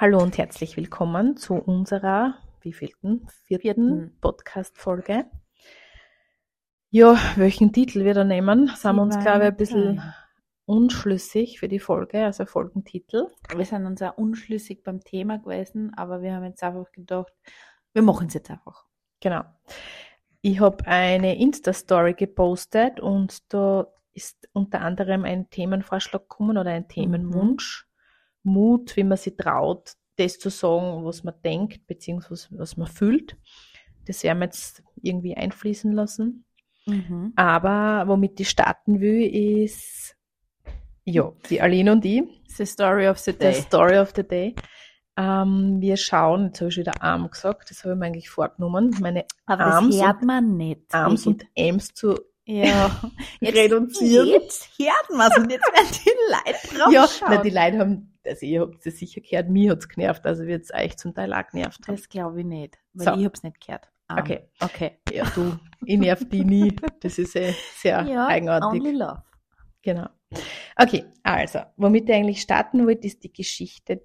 Hallo und herzlich willkommen zu unserer wievielten? Vierten, Vierten. Podcast-Folge. Ja, welchen Titel wir da nehmen, sind wir uns, glaube ich, ein bisschen unschlüssig für die Folge, also Folgentitel. Wir sind uns auch unschlüssig beim Thema gewesen, aber wir haben jetzt einfach gedacht, wir machen es jetzt einfach. Genau. Ich habe eine Insta-Story gepostet und da ist unter anderem ein Themenvorschlag gekommen oder ein Themenwunsch. Mut, wie man sich traut, das zu sagen, was man denkt, beziehungsweise was man fühlt. Das werden wir jetzt irgendwie einfließen lassen. Aber womit ich starten will, ist ja, die Aline und ich, The story of the the day. Story of the Day. Ähm, wir schauen, jetzt habe ich wieder Arm gesagt, das habe ich mir eigentlich vorgenommen, meine aber Arms das hört man nicht. Arms und. Äms zu ja. reduzieren. Jetzt hört man es und jetzt werden die Leute drauf Ja, na, die Leute haben, also ihr habt es sicher gehört, mir hat's genervt, also wird es euch zum Teil auch genervt haben. Das glaube ich nicht, weil So. ich hab's nicht gehört. Ah, Okay. Okay. Ja, du, ich nerv die nie. Das ist eh sehr eigenartig. only love. Genau. Okay, also, womit ich eigentlich starten wollte, ist die Geschichte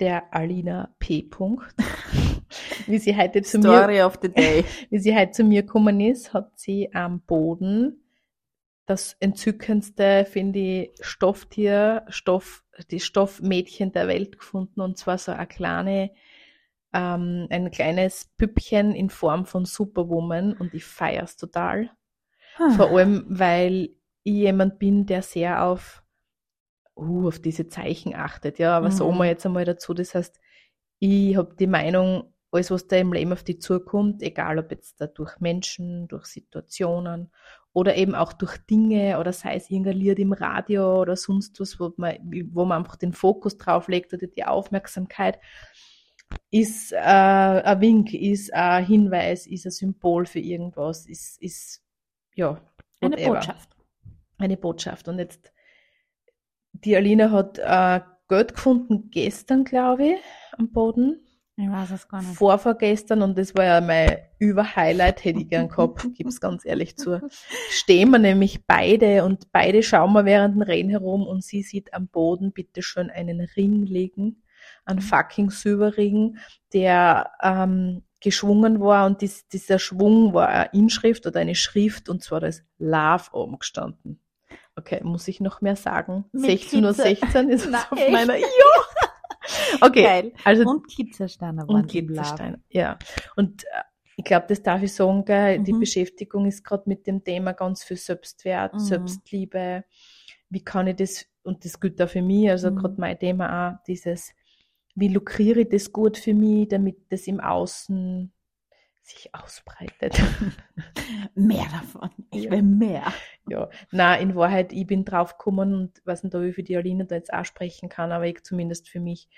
der Alina P. Punkt. Wie sie heute zu mir, Story of the day. wie sie heute zu mir gekommen ist, hat sie am Boden das entzückendste, finde ich, Stofftier, Stoff, die Stoffmädchen der Welt gefunden und zwar so eine kleine, ähm, ein kleines Püppchen in Form von Superwoman und ich feier's total. Vor allem, weil ich jemand bin, der sehr auf, uh, auf diese Zeichen achtet. Ja, aber Mhm. sagen wir jetzt einmal dazu. Das heißt, ich habe die Meinung, alles, was da im Leben auf die zukommt, egal ob jetzt da durch Menschen, durch Situationen oder eben auch durch Dinge oder sei es irgendein Lied im Radio oder sonst was, wo man, wo man einfach den Fokus drauf legt oder die Aufmerksamkeit, ist äh, ein Wink, ist ein Hinweis, ist ein Symbol für irgendwas, ist, ist ja, Eine whatever. Botschaft. Eine Botschaft. Und jetzt, die Alina hat äh, Geld gefunden gestern, glaube ich, am Boden. Ich weiß es gar nicht. Vorvorgestern und das war ja mein Über-Highlight, hätte ich gern gehabt, gib's ganz ehrlich zu. Stehen wir nämlich beide und beide schauen wir während dem Reden herum und sie sieht am Boden bitte schön einen Ring liegen, einen fucking Silberring, der ähm, geschwungen war und dies, dieser Schwung war eine Inschrift oder eine Schrift und zwar das Love oben gestanden. Okay, muss ich noch mehr sagen? Mit 16.16 Uhr Glitzer. 16 ist es auf echt? meiner, ja! Okay, Geil. also Und Glitzersteine waren und. Glitzersteine. Ja. Und äh, ich glaube, das darf ich sagen, gell, die Mhm. Beschäftigung ist gerade mit dem Thema ganz viel Selbstwert, Mhm. Selbstliebe. Wie kann ich das, und das gilt auch für mich, also Mhm. gerade mein Thema auch, dieses, wie lukriere ich das gut für mich, damit das im Außen sich ausbreitet. Mehr davon. Ich Ja. will mehr. ja, na, in Wahrheit, ich bin drauf gekommen und weiß nicht, ob ich für die Aline da jetzt auch sprechen kann, aber ich zumindest für mich,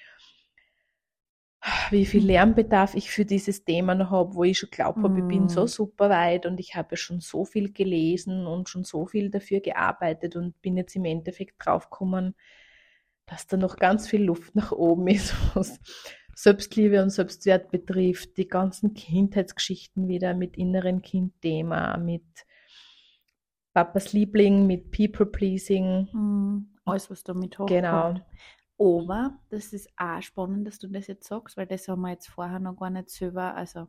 wie viel Lernbedarf ich für dieses Thema noch habe, wo ich schon glaube, habe, ich bin so Mm. super weit und ich habe schon so viel gelesen und schon so viel dafür gearbeitet und bin jetzt im Endeffekt drauf gekommen, dass da noch ganz viel Luft nach oben ist, was Selbstliebe und Selbstwert betrifft, die ganzen Kindheitsgeschichten wieder mit inneren Kindthema, mit Papas Liebling, mit People Pleasing. Mhm. Alles, was damit hochkommt. Genau. Aber das ist auch spannend, dass du das jetzt sagst, weil das haben wir jetzt vorher noch gar nicht selber, also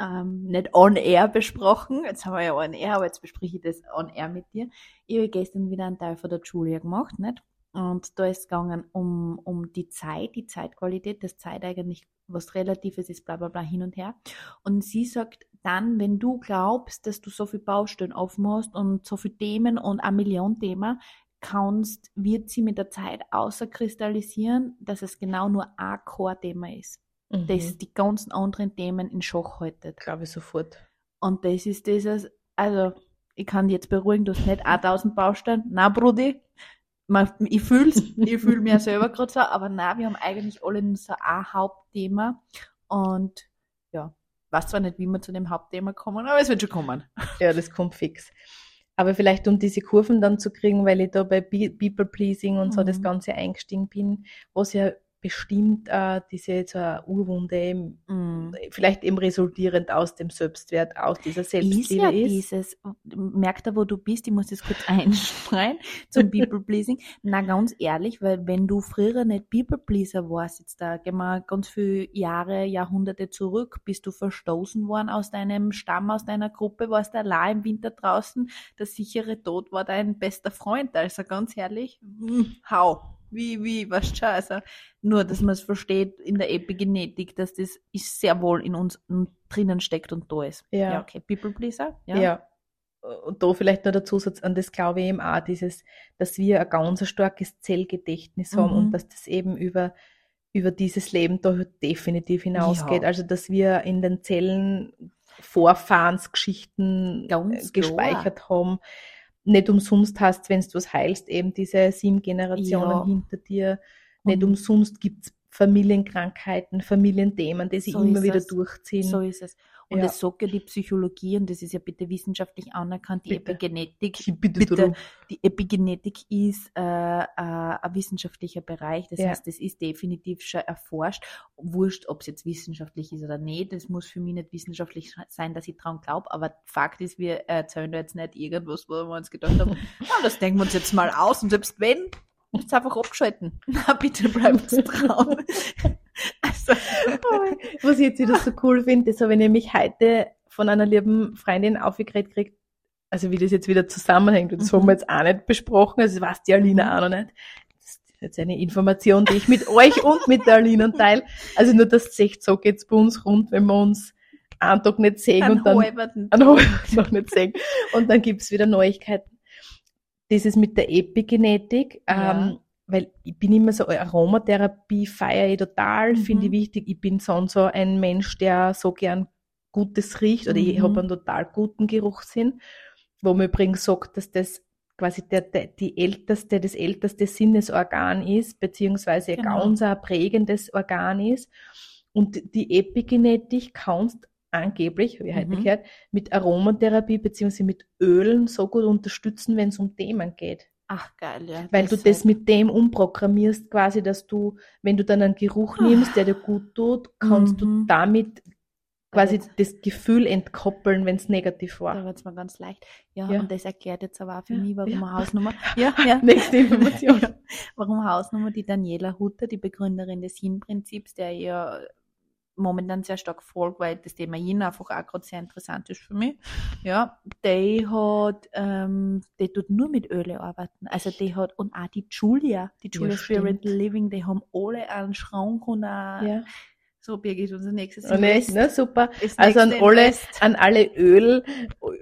ähm, nicht on air besprochen. Jetzt haben wir ja on air, aber jetzt bespreche ich das on air mit dir. Ich habe gestern wieder einen Teil von der Julia gemacht, nicht? Und da ist es gegangen um, um die Zeit, die Zeitqualität, dass Zeit eigentlich was Relatives ist, bla bla bla hin und her. Und sie sagt dann, wenn du glaubst, dass du so viel Baustellen offen hast und so viele Themen und eine Million Themen, kannst, wird sie mit der Zeit außerkristallisieren, dass es genau nur ein Core-Thema ist, Mhm. das die ganzen anderen Themen in Schach haltet. glaube ich sofort. Und das ist dieses, also ich kann dich jetzt beruhigen, du hast nicht 1000 Baustellen. Na, Brudi, man, ich fühl's, ich fühle mir selber gerade so, aber na, wir haben eigentlich alle nur so ein Hauptthema und ja, weiß zwar nicht, wie wir zu dem Hauptthema kommen, aber es wird schon kommen. Ja, das kommt fix. Aber vielleicht um diese Kurven dann zu kriegen, weil ich da bei Be- People Pleasing und so Mhm. das Ganze eingestiegen bin, was ja bestimmt äh, diese so eine Urwunde, Mm. vielleicht eben resultierend aus dem Selbstwert, aus dieser ist Selbstliebe ja ist. dieses, merkt er, wo du bist, ich muss das kurz einstreuen zum People-Pleasing. Na, ganz ehrlich, weil wenn du früher nicht People-Pleaser warst, jetzt da gehen wir ganz viele Jahre, Jahrhunderte zurück, bist du verstoßen worden aus deinem Stamm, aus deiner Gruppe, warst allein im Winter draußen, der sichere Tod war dein bester Freund, also ganz ehrlich, hm, hau. Wie, wie, was schon, also nur, dass man es versteht in der Epigenetik, dass das ist sehr wohl in uns drinnen steckt und da ist. Ja. ja okay. People Pleaser? Ja. Und da vielleicht noch der Zusatz an das glaube ich eben auch, dieses, dass wir ein ganz starkes Zellgedächtnis haben Mhm. und dass das eben über, über dieses Leben da definitiv hinausgeht. Ja. Also dass wir in den Zellen Vorfahrensgeschichten Ganz äh, gespeichert haben. Nicht umsonst hast, wenn du was heilst, eben diese sieben Generationen Ja. hinter dir. Nicht Und- umsonst gibt's Familienkrankheiten, Familienthemen, die sich So immer wieder es. durchziehen. So ist es. Und Ja. das sagt ja die Psychologie, und das ist ja bitte wissenschaftlich anerkannt, die Bitte. Epigenetik. Bitte, Bitte, die Epigenetik ist äh, äh, ein wissenschaftlicher Bereich. Das Ja. heißt, das ist definitiv schon erforscht. Wurscht, ob es jetzt wissenschaftlich ist oder nicht. Das muss für mich nicht wissenschaftlich sein, dass ich dran glaube. Aber Fakt ist, wir erzählen da jetzt nicht irgendwas, wo wir uns gedacht haben, na, das denken wir uns jetzt mal aus. Und selbst wenn, jetzt einfach abgeschalten. Na, bitte bleibt dran. Also, Was ich jetzt wieder so cool finde, das habe ich nämlich heute von einer lieben Freundin aufgekriegt gekriegt, also wie das jetzt wieder zusammenhängt, und das Mhm. haben wir jetzt auch nicht besprochen, also das weiß die Alina auch noch nicht. Das ist jetzt eine Information, die ich mit euch und mit der Alina teile. Also nur, dass ihr seht, so geht's bei uns rund, wenn wir uns einen Tag nicht sehen und dann halberten einen halben noch nicht sehen. Und dann gibt's wieder Neuigkeiten. Dieses mit der Epigenetik, Ja. ähm, weil ich bin immer so, Aromatherapie feiere ich total, Mhm. finde ich wichtig. Ich bin sonst so ein Mensch, der so gern Gutes riecht oder ich Mhm. habe einen total guten Geruchssinn, wo man übrigens sagt, dass das quasi der, der, die älteste, das älteste Sinnesorgan ist, beziehungsweise ein Genau. ganz ein prägendes Organ ist. Und die Epigenetik kannst angeblich, habe ich heute Mhm. gehört, mit Aromatherapie beziehungsweise mit Ölen so gut unterstützen, wenn es um Themen geht. Ach, geil, ja. Weil du das mit dem umprogrammierst, quasi, dass du, wenn du dann einen Geruch nimmst, der dir gut tut, kannst du Mhm. damit quasi jetzt- das Gefühl entkoppeln, wenn es negativ Da war. wird es mal ganz leicht. Ja, Ja. und das erklärt jetzt aber auch für Ja, mich, warum ja. Hausnummer. Ja, ja. Nächste Information. Warum Hausnummer die Daniela Hutter, die Begründerin des Yin-Prinzips, der ja momentan sehr stark folgt, weil das Thema Yin einfach auch gerade sehr interessant ist für mich. Ja, die hat, ähm, die tut nur mit Öle arbeiten. Also die hat, und auch die Julia, die Ja, Julia Spirit stimmt. Living, die haben alle einen Schrank und ein, Ja. so Birgit, unser nächstes Und ne, ne, super. Also an alle, Invest. an alle Öl,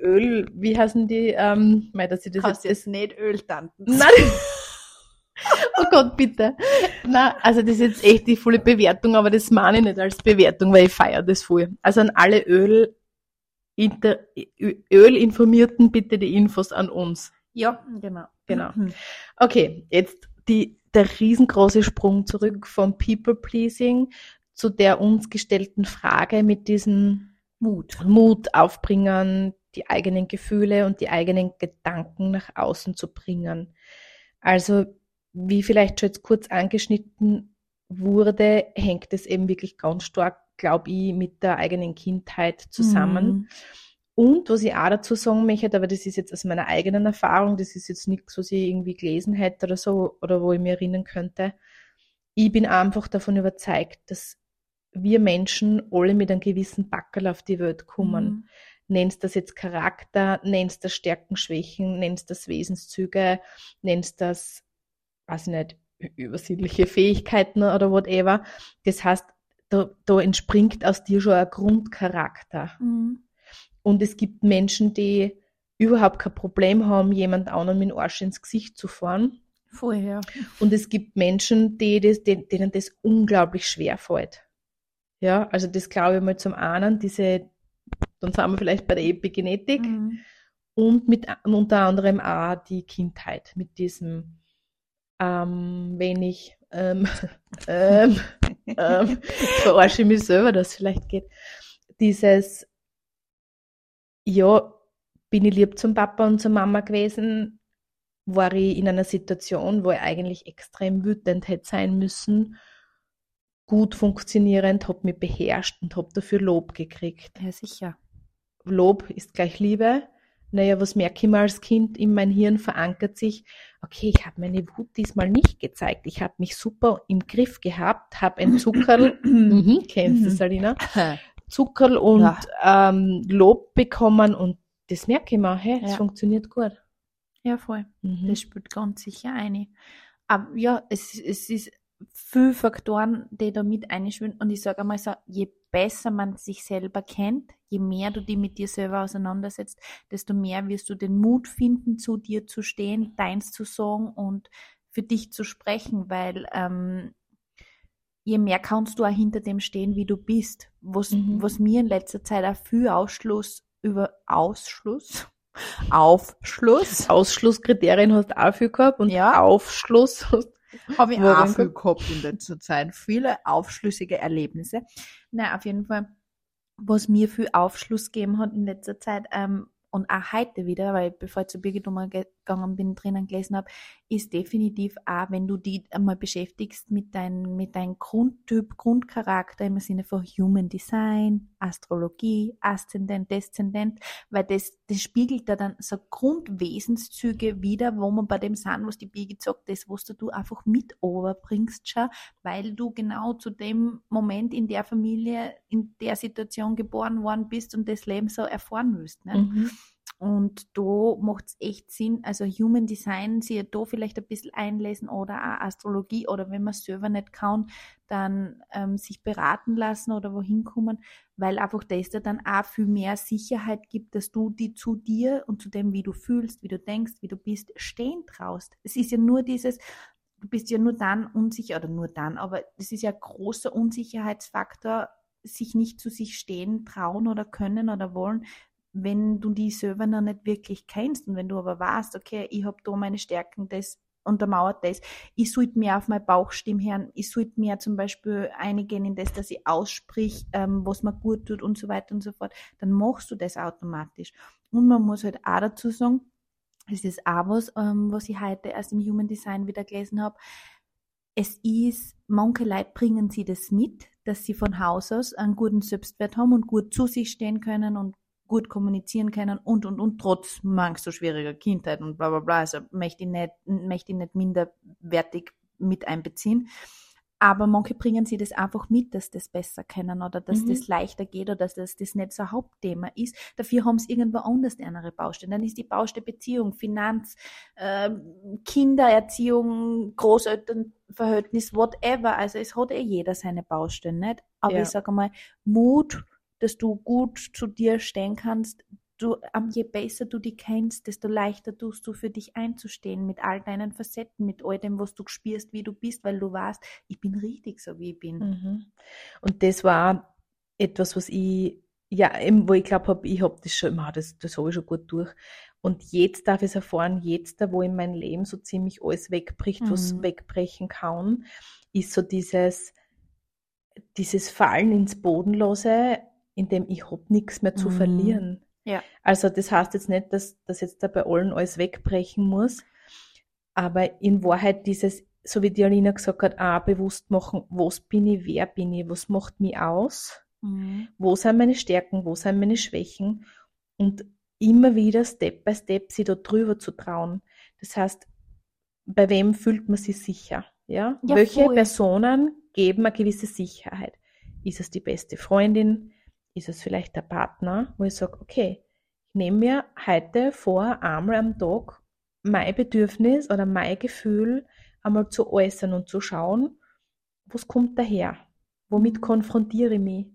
Öl, wie heißen die, ähm, mei, dass ich das Kannst jetzt, jetzt nicht Öltanten. Nein. Oh Gott, bitte. Na, also das ist jetzt echt die volle Bewertung, aber das meine ich nicht als Bewertung, weil ich feiere das voll. Also an alle Öl, Inter, Ölinformierten bitte die Infos an uns. Ja, genau. Genau. Mhm. Okay, jetzt die, der riesengroße Sprung zurück vom People Pleasing zu der uns gestellten Frage mit diesem Mut. Mut aufbringen, die eigenen Gefühle und die eigenen Gedanken nach außen zu bringen. Also, wie vielleicht schon jetzt kurz angeschnitten wurde, hängt es eben wirklich ganz stark, glaube ich, mit der eigenen Kindheit zusammen. Mhm. Und was ich auch dazu sagen möchte, aber das ist jetzt aus meiner eigenen Erfahrung, das ist jetzt nichts, was ich irgendwie gelesen hätte oder so, oder wo ich mir erinnern könnte. Ich bin einfach davon überzeugt, dass wir Menschen alle mit einem gewissen Backel auf die Welt kommen. Mhm. Nennst das jetzt Charakter, nennst das Stärken, Schwächen, nennst das Wesenszüge, nennst das, weiß ich nicht, übersinnliche Fähigkeiten oder whatever. Das heißt, da, da entspringt aus dir schon ein Grundcharakter. Mhm. Und es gibt Menschen, die überhaupt kein Problem haben, jemand anderen mit dem Arsch ins Gesicht zu fahren. Vorher. Und es gibt Menschen, die das, denen, denen das unglaublich schwer fällt. Ja, also das glaube ich mal zum einen, diese, dann sind wir vielleicht bei der Epigenetik Mhm. und mit unter anderem auch die Kindheit mit diesem ähm, wenig ähm, ähm, ähm, verarsche ich mich selber, dass es vielleicht geht. Dieses ja, bin ich lieb zum Papa und zur Mama gewesen, war ich in einer Situation, wo ich eigentlich extrem wütend hätte sein müssen gut funktionierend, habe mich beherrscht und habe dafür Lob gekriegt. Ja, sicher. Lob ist gleich Liebe. Naja, was merke ich mal als Kind? In mein Hirn verankert sich, okay, ich habe meine Wut diesmal nicht gezeigt. Ich habe mich super im Griff gehabt, habe ein Zuckerl, mhm, kennst du das, Alina? Zuckerl und Ja. ähm, Lob bekommen und das merke ich mal, hey, das Ja. funktioniert gut. Ja, voll. Mhm. Das spielt ganz sicher eine. Aber ja, es, es ist viele Faktoren, die da mit einschwimmen. Und ich sage einmal so, je besser man sich selber kennt, je mehr du dich mit dir selber auseinandersetzt, desto mehr wirst du den Mut finden, zu dir zu stehen, deins zu sagen und für dich zu sprechen, weil ähm, je mehr kannst du auch hinter dem stehen, wie du bist. Was, Mhm. was mir in letzter Zeit auch viel Ausschluss über Ausschluss, Aufschluss, Ausschlusskriterien hast du auch viel gehabt und Ja. Aufschluss hast Habe ich auch viel gehabt in letzter Zeit. Viele aufschlüssige Erlebnisse. Na, auf jeden Fall, was mir viel Aufschluss gegeben hat in letzter Zeit, ähm, und auch heute wieder, weil bevor ich zu Birgit gegangen bin, drinnen gelesen habe, ist definitiv auch, wenn du die einmal beschäftigst mit deinem mit deinem Grundtyp, Grundcharakter im Sinne von Human Design, Astrologie, Aszendent, Deszendent, weil das, das spiegelt da dann so Grundwesenszüge wieder, wo man bei dem sind, was die Birgit sagt, das, was du einfach mit overbringst schon, weil du genau zu dem Moment in der Familie, in der Situation geboren worden bist und das Leben so erfahren willst. Ne? Mhm. Und da macht es echt Sinn, also Human Design, sich da vielleicht ein bisschen einlesen oder auch Astrologie oder wenn man es selber nicht kann, dann ähm, sich beraten lassen oder wohin kommen, weil einfach das dir dann auch viel mehr Sicherheit gibt, dass du die zu dir und zu dem, wie du fühlst, wie du denkst, wie du bist, stehen traust. Es ist ja nur dieses, du bist ja nur dann unsicher oder nur dann, aber es ist ja großer Unsicherheitsfaktor, sich nicht zu sich stehen, trauen oder können oder wollen, wenn du die selber noch nicht wirklich kennst und wenn du aber weißt, okay, ich habe da meine Stärken, das untermauert das, ich sollte mehr auf meine Bauchstimme hören, ich sollte mehr zum Beispiel eingehen in das, dass ich aussprich, ähm, was mir gut tut und so weiter und so fort, dann machst du das automatisch. Und man muss halt auch dazu sagen, es ist auch was, ähm, was ich heute erst im Human Design wieder gelesen habe, es ist, manche Leute bringen sie das mit, dass sie von Haus aus einen guten Selbstwert haben und gut zu sich stehen können und gut kommunizieren können und, und, und, trotz manchmal so schwieriger Kindheit und bla, bla, bla. Also möchte ich nicht, möchte ich nicht minderwertig mit einbeziehen. Aber manche bringen sie das einfach mit, dass das besser können oder dass Mhm. das leichter geht oder dass das, das nicht so ein Hauptthema ist. Dafür haben sie irgendwo anders andere Baustellen. Dann ist die Baustelle Beziehung, Finanz, ähm, Kindererziehung, Großelternverhältnis, whatever. Also es hat eh jeder seine Baustellen, nicht? Aber Ja. ich sage mal, Mut, dass du gut zu dir stehen kannst. Du, je besser du dich kennst, desto leichter tust du für dich einzustehen mit all deinen Facetten, mit all dem, was du spürst, wie du bist, weil du weißt, ich bin richtig so, wie ich bin. Mhm. Und das war etwas, was ich, ja, eben, wo ich glaube habe, ich habe das schon, das, das habe ich schon gut durch. Und jetzt darf ich es erfahren, jetzt da, wo in meinem Leben so ziemlich alles wegbricht, was Mhm. wegbrechen kann, ist so dieses, dieses Fallen ins Bodenlose, in dem ich hab nichts mehr zu Mhm. verlieren. Ja. Also das heißt jetzt nicht, dass, dass jetzt da bei allen alles wegbrechen muss, aber in Wahrheit dieses, so wie die Alina gesagt hat, auch bewusst machen, was bin ich, wer bin ich, was macht mich aus, Mhm. wo sind meine Stärken, wo sind meine Schwächen und immer wieder Step by Step sich da drüber zu trauen. Das heißt, bei wem fühlt man sich sicher? Ja? Ja, Welche voll. Personen geben eine gewisse Sicherheit? Ist es die beste Freundin? Ist es vielleicht der Partner, wo ich sage, okay, ich nehme mir heute vor, einmal am Tag mein Bedürfnis oder mein Gefühl einmal zu äußern und zu schauen, was kommt daher? Womit konfrontiere ich mich?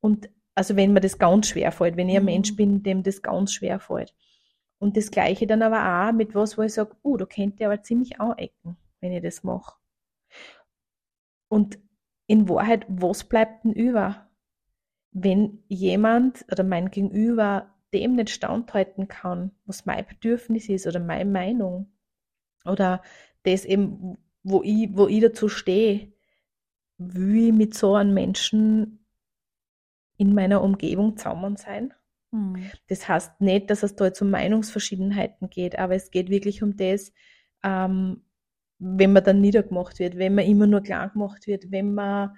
Und also wenn mir das ganz schwer fällt, wenn ich ein Mhm. Mensch bin, dem das ganz schwer fällt. Und das Gleiche dann aber auch mit was, wo ich sage, uh, da könnte ich aber ziemlich anecken, wenn ich das mache. Und in Wahrheit, was bleibt denn über? Wenn jemand oder mein Gegenüber dem nicht standhalten kann, was mein Bedürfnis ist oder meine Meinung oder das eben, wo ich, wo ich dazu stehe, will ich mit so einem Menschen in meiner Umgebung zusammen sein. Mhm. Das heißt nicht, dass es da jetzt um Meinungsverschiedenheiten geht, aber es geht wirklich um das, ähm, wenn man dann niedergemacht wird, wenn man immer nur klar gemacht wird, wenn man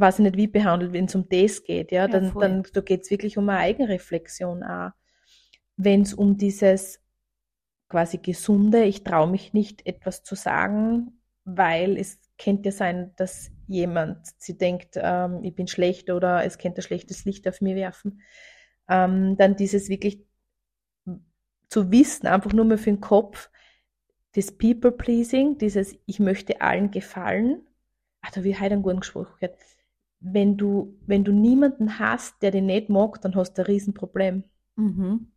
weiß ich nicht, wie behandelt, wenn es um das geht, ja, Ja, dann, voll. dann da geht es wirklich um eine Eigenreflexion auch. Wenn es um dieses quasi gesunde, ich traue mich nicht, etwas zu sagen, weil es könnte ja sein, dass jemand sie denkt, ähm, ich bin schlecht oder es könnte ein schlechtes Licht auf mir werfen. Ähm, dann dieses wirklich zu wissen, einfach nur mal für den Kopf, das People-Pleasing, dieses ich möchte allen gefallen. Ach, da habe ich heute einen guten Spruch gehört. Wenn du, wenn du niemanden hast, der dich nicht mag, dann hast du ein Riesenproblem. Mhm.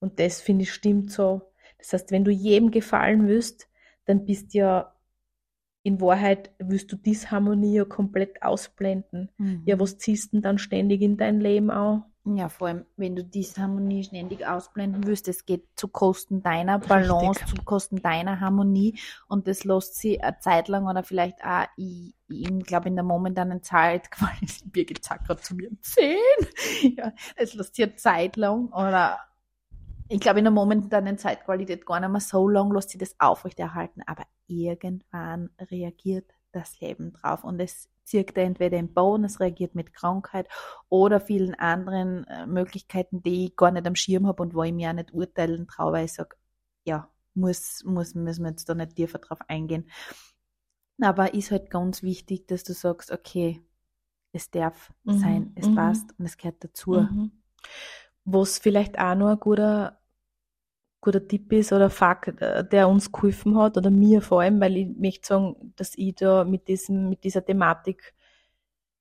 Und das finde ich stimmt so. Das heißt, wenn du jedem gefallen willst, dann bist ja in Wahrheit, willst du Disharmonie ja komplett ausblenden. Mhm. Ja, was ziehst du denn dann ständig in dein Leben auch? Ja, vor allem, wenn du diese Harmonie ständig ausblenden willst, es geht zu Kosten deiner Balance, Richtig. zu Kosten deiner Harmonie und das lässt sie eine Zeit lang oder vielleicht auch, ich, ich glaube, in der momentanen Zeit, quasi, Birgit sagt gerade zu mir, zehn, ja, es lässt sie eine Zeit lang oder ich glaube, in der momentanen Zeitqualität gar nicht mehr so lang lässt sie das aufrechterhalten, aber irgendwann reagiert das Leben drauf und es zirkt entweder im Boden, es reagiert mit Krankheit oder vielen anderen äh, Möglichkeiten, die ich gar nicht am Schirm habe und wo ich mir auch nicht urteilen traue, weil ich sage, ja, muss, muss, müssen wir jetzt da nicht tiefer drauf eingehen. Aber ist halt ganz wichtig, dass du sagst, okay, es darf Mhm, sein, es mhm. passt und es gehört dazu. Mhm. Was vielleicht auch noch ein guter, guter Tipp ist oder Fakt, der uns geholfen hat, oder mir vor allem, weil ich möchte sagen, dass ich da mit diesem, mit dieser Thematik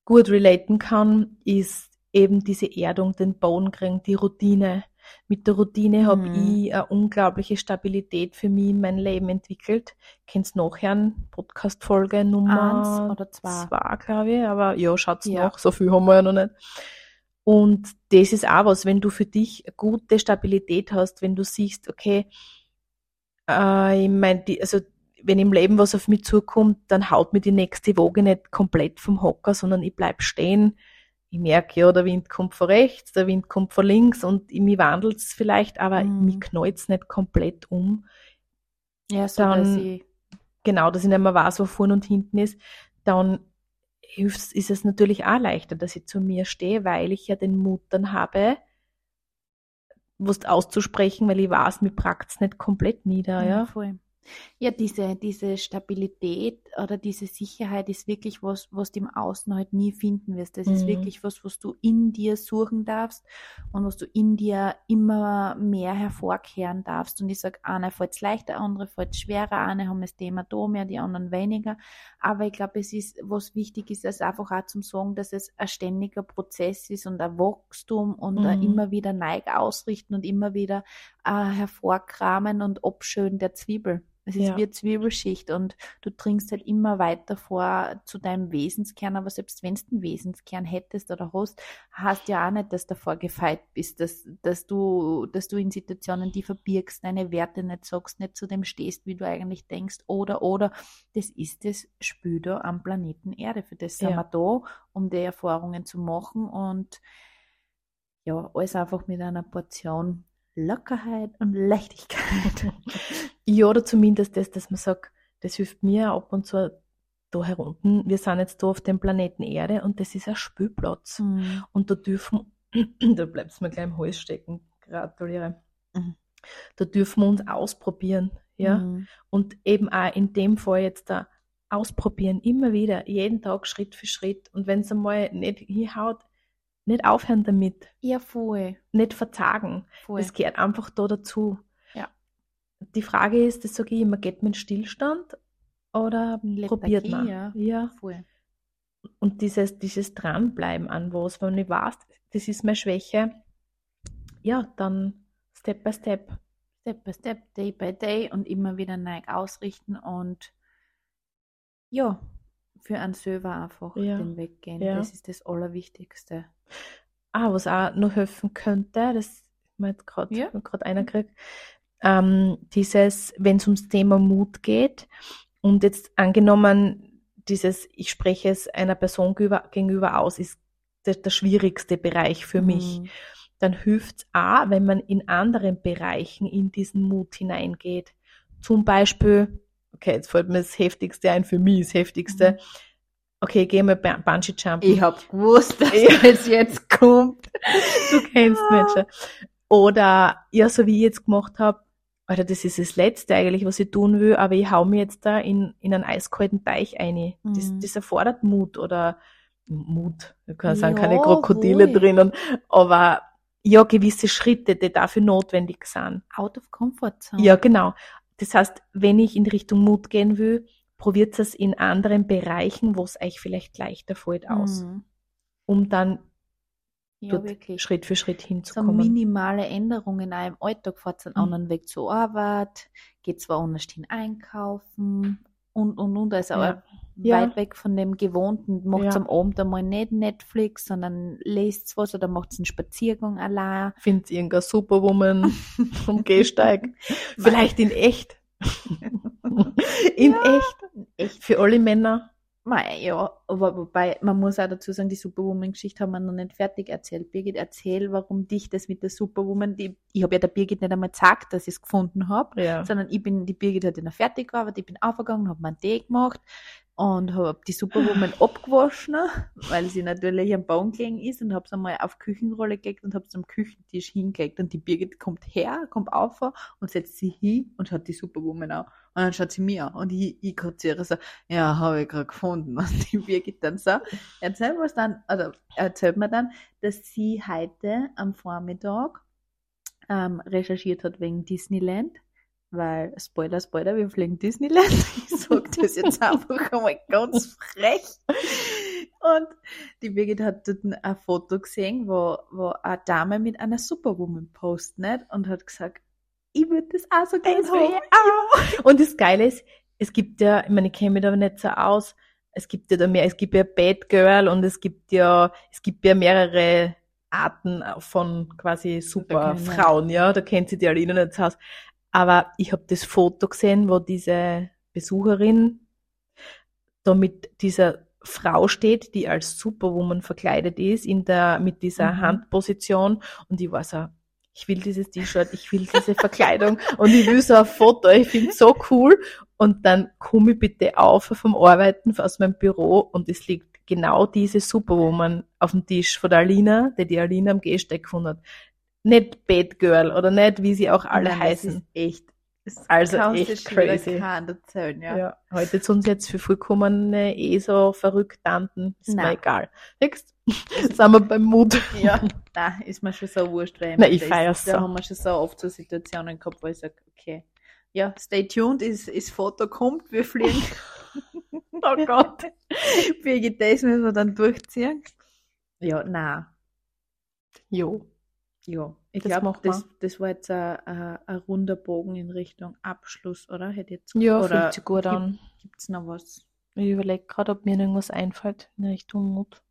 gut relaten kann, ist eben diese Erdung, den Boden kriegen, die Routine. Mit der Routine habe Mhm. ich eine unglaubliche Stabilität für mich in mein Leben entwickelt. Kennst nachher Podcast-Folge Nummer Eins oder zwei. zwei, glaube ich, aber ja, schaut's Ja. nach, so viel haben wir ja noch nicht. Und das ist auch was, wenn du für dich eine gute Stabilität hast, wenn du siehst, okay, äh, ich mein, die, also wenn im Leben was auf mich zukommt, dann haut mir die nächste Woge nicht komplett vom Hocker, sondern ich bleib stehen. Ich merke, ja, der Wind kommt von rechts, der Wind kommt von links und mich wandelt's vielleicht, aber Mhm. mich knallt's nicht komplett um Ja, so Dann- dass ich, genau, dass ich nicht mehr weiß, wo vorne und hinten ist, dann ist es natürlich auch leichter, dass ich zu mir stehe, weil ich ja den Mut dann habe, was auszusprechen, weil ich weiß, mir prackt's nicht komplett nieder, ja. voll. Ja, diese, diese Stabilität oder diese Sicherheit ist wirklich was, was du im Außen halt nie finden wirst. Das ist Mhm. wirklich was, was du in dir suchen darfst und was du in dir immer mehr hervorkehren darfst. Und ich sag, eine fällt leichter, andere fällt schwerer, eine haben das Thema da mehr, die anderen weniger. Aber ich glaube, es ist, was wichtig ist, ist einfach auch zum Sagen, dass es ein ständiger Prozess ist und ein Wachstum und ein Mhm. immer wieder Neig ausrichten und immer wieder äh, hervorkramen und abschön der Zwiebel. Es ist Ja. wie eine Zwiebelschicht und du dringst halt immer weiter vor zu deinem Wesenskern, aber selbst wenn du einen Wesenskern hättest oder hast, hast ja auch nicht, dass du davor gefeit bist, dass, dass du, dass du in Situationen die verbirgst, deine Werte nicht sagst, nicht zu dem stehst, wie du eigentlich denkst, oder, oder, das ist das da am Planeten Erde. Für das sind Ja. wir da, um die Erfahrungen zu machen und ja, alles einfach mit einer Portion Lockerheit und Leichtigkeit. Ja, oder zumindest das, dass man sagt, das hilft mir ab und zu da herunten. Wir sind jetzt da auf dem Planeten Erde und das ist ein Spielplatz. Mhm. Und da dürfen, da bleibt's mir gleich im Hals stecken, gratuliere. Mhm. Da dürfen wir uns ausprobieren, ja. Mhm. Und eben auch in dem Fall jetzt da ausprobieren, immer wieder, jeden Tag Schritt für Schritt. Und wenn es einmal nicht hinhaut, nicht aufhören damit, Ja, voll. nicht verzagen. voll. Es gehört einfach da dazu. Ja. Die Frage ist, das sage ich immer, geht man in Stillstand oder Lethargie, probiert man? ja. ja. voll. Und dieses, dieses Dranbleiben an was, wenn ich weiß, das ist meine Schwäche, ja, dann Step by Step. Step by Step, Day by Day und immer wieder neu ausrichten und ja, für einen selber einfach Ja. den Weg gehen. Ja. Das ist das Allerwichtigste. Ah, was auch noch helfen könnte, das mir jetzt gerade Ja. gerade einer kriegt, ähm, dieses, wenn es ums Thema Mut geht und jetzt angenommen, dieses, ich spreche es einer Person gegenüber, aus, ist der, der schwierigste Bereich für mich. Mhm. Dann hilft es auch, wenn man in anderen Bereichen in diesen Mut hineingeht. Zum Beispiel, okay, jetzt fällt mir das Heftigste ein, für mich das Heftigste, Okay, geh mal Bungee Jumpen. Ich hab gewusst, dass Ja. es jetzt kommt. Du kennst mich schon. Oder, ja, so wie ich jetzt gemacht habe, Alter, das ist das Letzte eigentlich, was ich tun will, aber ich hau mir jetzt da in, in einen eiskalten Teich ein. Das, Mhm. das erfordert Mut oder Mut. Ich kann sagen, Ja, keine Krokodile wohl. drinnen, aber ja, gewisse Schritte, die dafür notwendig sind. Out of comfort zone. Ja, genau. Das heißt, wenn ich in Richtung Mut gehen will, probiert es in anderen Bereichen, wo es euch vielleicht leichter fällt, aus, Mhm. um dann Ja. Schritt für Schritt So hinzukommen. minimale Änderungen auch im Alltag. Fahrt einen Mhm. anderen Weg zur Arbeit, geht zwar anders hin einkaufen und, und, und. Also Ja. Ja. weit weg von dem Gewohnten. Macht Ja. am Abend einmal nicht Netflix, sondern lest was oder macht einen Spaziergang allein. findet irgendein Superwoman vom Gehsteig. Vielleicht in echt. In Ja. echt. Echt. Für alle Männer. Mei, ja, aber wobei, man muss auch dazu sagen, die Superwoman-Geschichte haben wir noch nicht fertig erzählt. Birgit, erzähl, warum dich das mit der Superwoman, die, ich habe ja der Birgit nicht einmal gesagt, dass ich es gefunden habe, Ja. sondern ich bin, die Birgit hat ja noch fertig gearbeitet, ich bin aufgegangen, habe meinen Tee gemacht und habe die Superwoman abgewaschen, weil sie natürlich am Baum gelegen ist und habe es einmal auf Küchenrolle gelegt und habe es am Küchentisch hingelegt und die Birgit kommt her, kommt auf und setzt sie hin und schaut die Superwoman an. Und dann schaut sie mir an und ich, ich gerade zu ihr so, ja, habe ich gerade gefunden. Und die Birgit dann so, erzählt was dann, also erzählt mir dann, dass sie heute am Vormittag ähm, recherchiert hat wegen Disneyland, weil, Spoiler, Spoiler, wir fliegen Disneyland. Ich sag das jetzt einfach einmal ganz frech. Und die Birgit hat dort ein Foto gesehen, wo, wo eine Dame mit einer Superwoman postet, nicht? Und hat gesagt, ich würde das auch so gerne haben. Und das Geile ist, es gibt ja, ich meine, ich kenne mich da nicht so aus, es gibt ja da mehr, es gibt ja Bad Girl und es gibt ja, es gibt ja mehrere Arten von quasi. Superfrauen, ja, da kennt sie die alle nicht aus. Aber ich habe das Foto gesehen, wo diese Besucherin da mit dieser Frau steht, die als Superwoman verkleidet ist, in der, mit dieser Mhm. Handposition und ich war so, ich will dieses T-Shirt, ich will diese Verkleidung und ich will so ein Foto, ich finde so cool. Und dann komme ich bitte auf vom Arbeiten aus meinem Büro und es liegt genau diese Superwoman auf dem Tisch von der Alina, die die Alina am Gehsteig gefunden hat. Nicht Bad Girl oder nicht, wie sie auch alle Nein, das heißen. ist echt, Also echt crazy. keinem erzählen, ja. Ja. heute sind uns jetzt für vollkommene eh so verrückt Tanten. Ist mir Nein. egal. Next. Sind wir beim Mut. Ja, nein, ist mir schon so wurscht, weil Nein, ich feier's Da so. haben wir schon so oft so Situationen gehabt, wo ich sage, okay, ja, stay tuned, ist, ist Foto kommt, wir fliegen. Oh Gott. Birgit, das müssen wir dann durchziehen. Ja, nein, Jo. Ja. Ich Das glaube, das, das war jetzt ein, runder Bogen in Richtung Abschluss, oder? Hätte jetzt Ja, oder fühlt sich gut gibt- an. Gibt's noch was? Ich überlege gerade, ob mir irgendwas einfällt in Richtung Mut.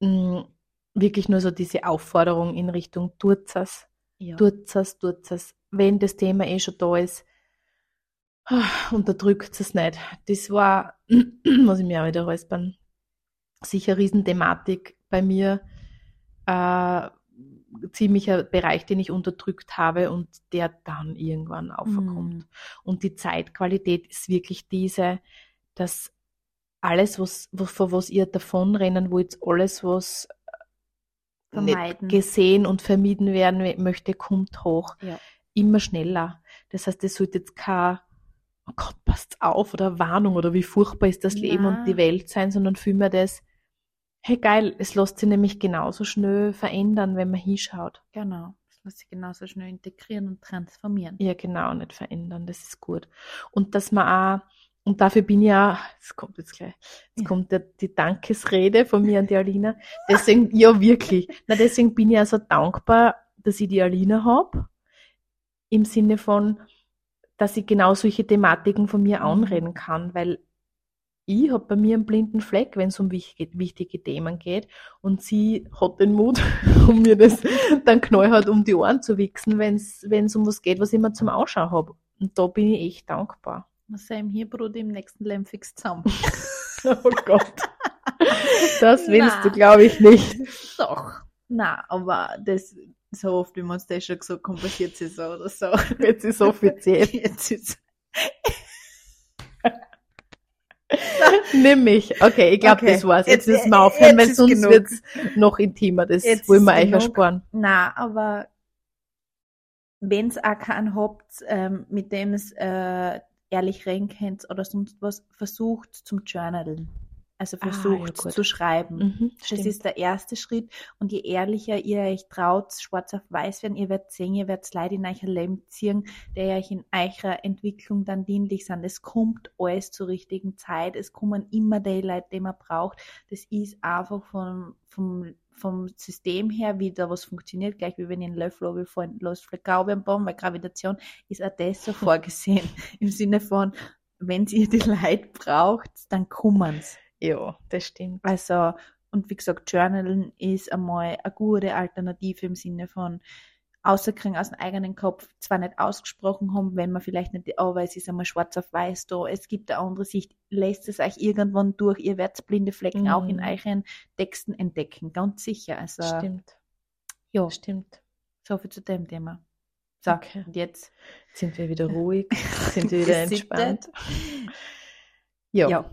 Mm, Wirklich nur so diese Aufforderung in Richtung tut's es, Ja. tut's es, tut's es. Wenn das Thema eh schon da ist, unterdrückt es nicht. Das war, muss ich mir auch wieder räuspern, sicher eine Riesenthematik bei mir. Äh, ziemlicher Bereich, den ich unterdrückt habe und der dann irgendwann aufkommt. Mhm. Und die Zeitqualität ist wirklich diese, dass alles, was, vor was ihr davonrennen wollt, alles, was Vermeiden. nicht gesehen und vermieden werden we- möchte, kommt hoch. Ja. Immer schneller. Das heißt, es sollte jetzt kein, oh Gott, passt auf oder Warnung oder wie furchtbar ist das Leben Na. und die Welt sein, sondern vielmehr das, hey geil, es lässt sich nämlich genauso schnell verändern, wenn man hinschaut. Genau. Das lässt sich genauso schnell integrieren und transformieren. Ja, genau, nicht verändern, das ist gut. Und dass man auch, und dafür bin ich ja, es kommt jetzt gleich, jetzt Ja. kommt der, die Dankesrede von mir an die Alina. Deswegen, ja wirklich, na deswegen bin ich ja so dankbar, dass ich die Alina hab Im Sinne von, dass ich genau solche Thematiken von mir Mhm. anreden kann, weil ich habe bei mir einen blinden Fleck, wenn es um wichtige, Themen geht. Und sie hat den Mut, um mir das dann knallhart um die Ohren zu wichsen, wenn es um was geht, was ich immer zum Ausschauen habe. Und da bin ich echt dankbar. Same hier, Bruder, im nächsten Leben fix zusammen. Oh Gott. Das willst Na. du, glaube ich, nicht. Doch. Na, aber das, so oft, wie wir uns das schon gesagt haben, passiert es so oder so. Jetzt ist offiziell. Jetzt ist Nimm mich. Okay, ich glaube, Okay. das war's. Jetzt, Jetzt- müssen wir aufhören, weil sonst genug. wird's noch intimer. Das Jetzt wollen wir euch ersparen. Na, aber wenn's auch keinen habt, ähm, mit dem es äh, ehrlich reden könnt oder sonst was, versucht zum Journalen. Also Ah, versucht ja, gut. zu schreiben. Mhm, Das stimmt. ist der erste Schritt. Und je ehrlicher ihr euch traut, schwarz auf weiß werden, ihr werdet sehen, ihr werdet Leute in euer Leben ziehen, die euch in eurer Entwicklung dann dienlich sind. Es kommt alles zur richtigen Zeit. Es kommen immer die Leute, die man braucht. Das ist einfach vom, vom, vom System her, wie da was funktioniert, gleich wie wenn ich einen Löffel runterfallen lässt, vielleicht Glaube am Baum, weil Gravitation ist auch das so vorgesehen. Im Sinne von, wenn ihr die Leute braucht, dann kommen's. Ja, das stimmt. Also, und wie gesagt, Journalen ist einmal eine gute Alternative im Sinne von außerkriegen aus dem eigenen Kopf, zwar nicht ausgesprochen haben, wenn man vielleicht nicht, aber es ist einmal schwarz auf weiß da, es gibt eine andere Sicht, lässt es euch irgendwann durch, ihr werdet blinde Flecken auch in Mhm. euren Texten entdecken, ganz sicher. Also, Stimmt. ja, Stimmt. so viel zu dem Thema. So, Okay. und jetzt Sind wir wieder ruhig? Sind wir wieder entspannt? Ja. Ja,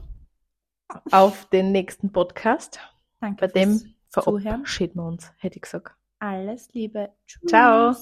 Auf den nächsten Podcast. danke Bei dem verabschieden wir uns, hätte ich gesagt. Alles Liebe. Tschüss. Ciao.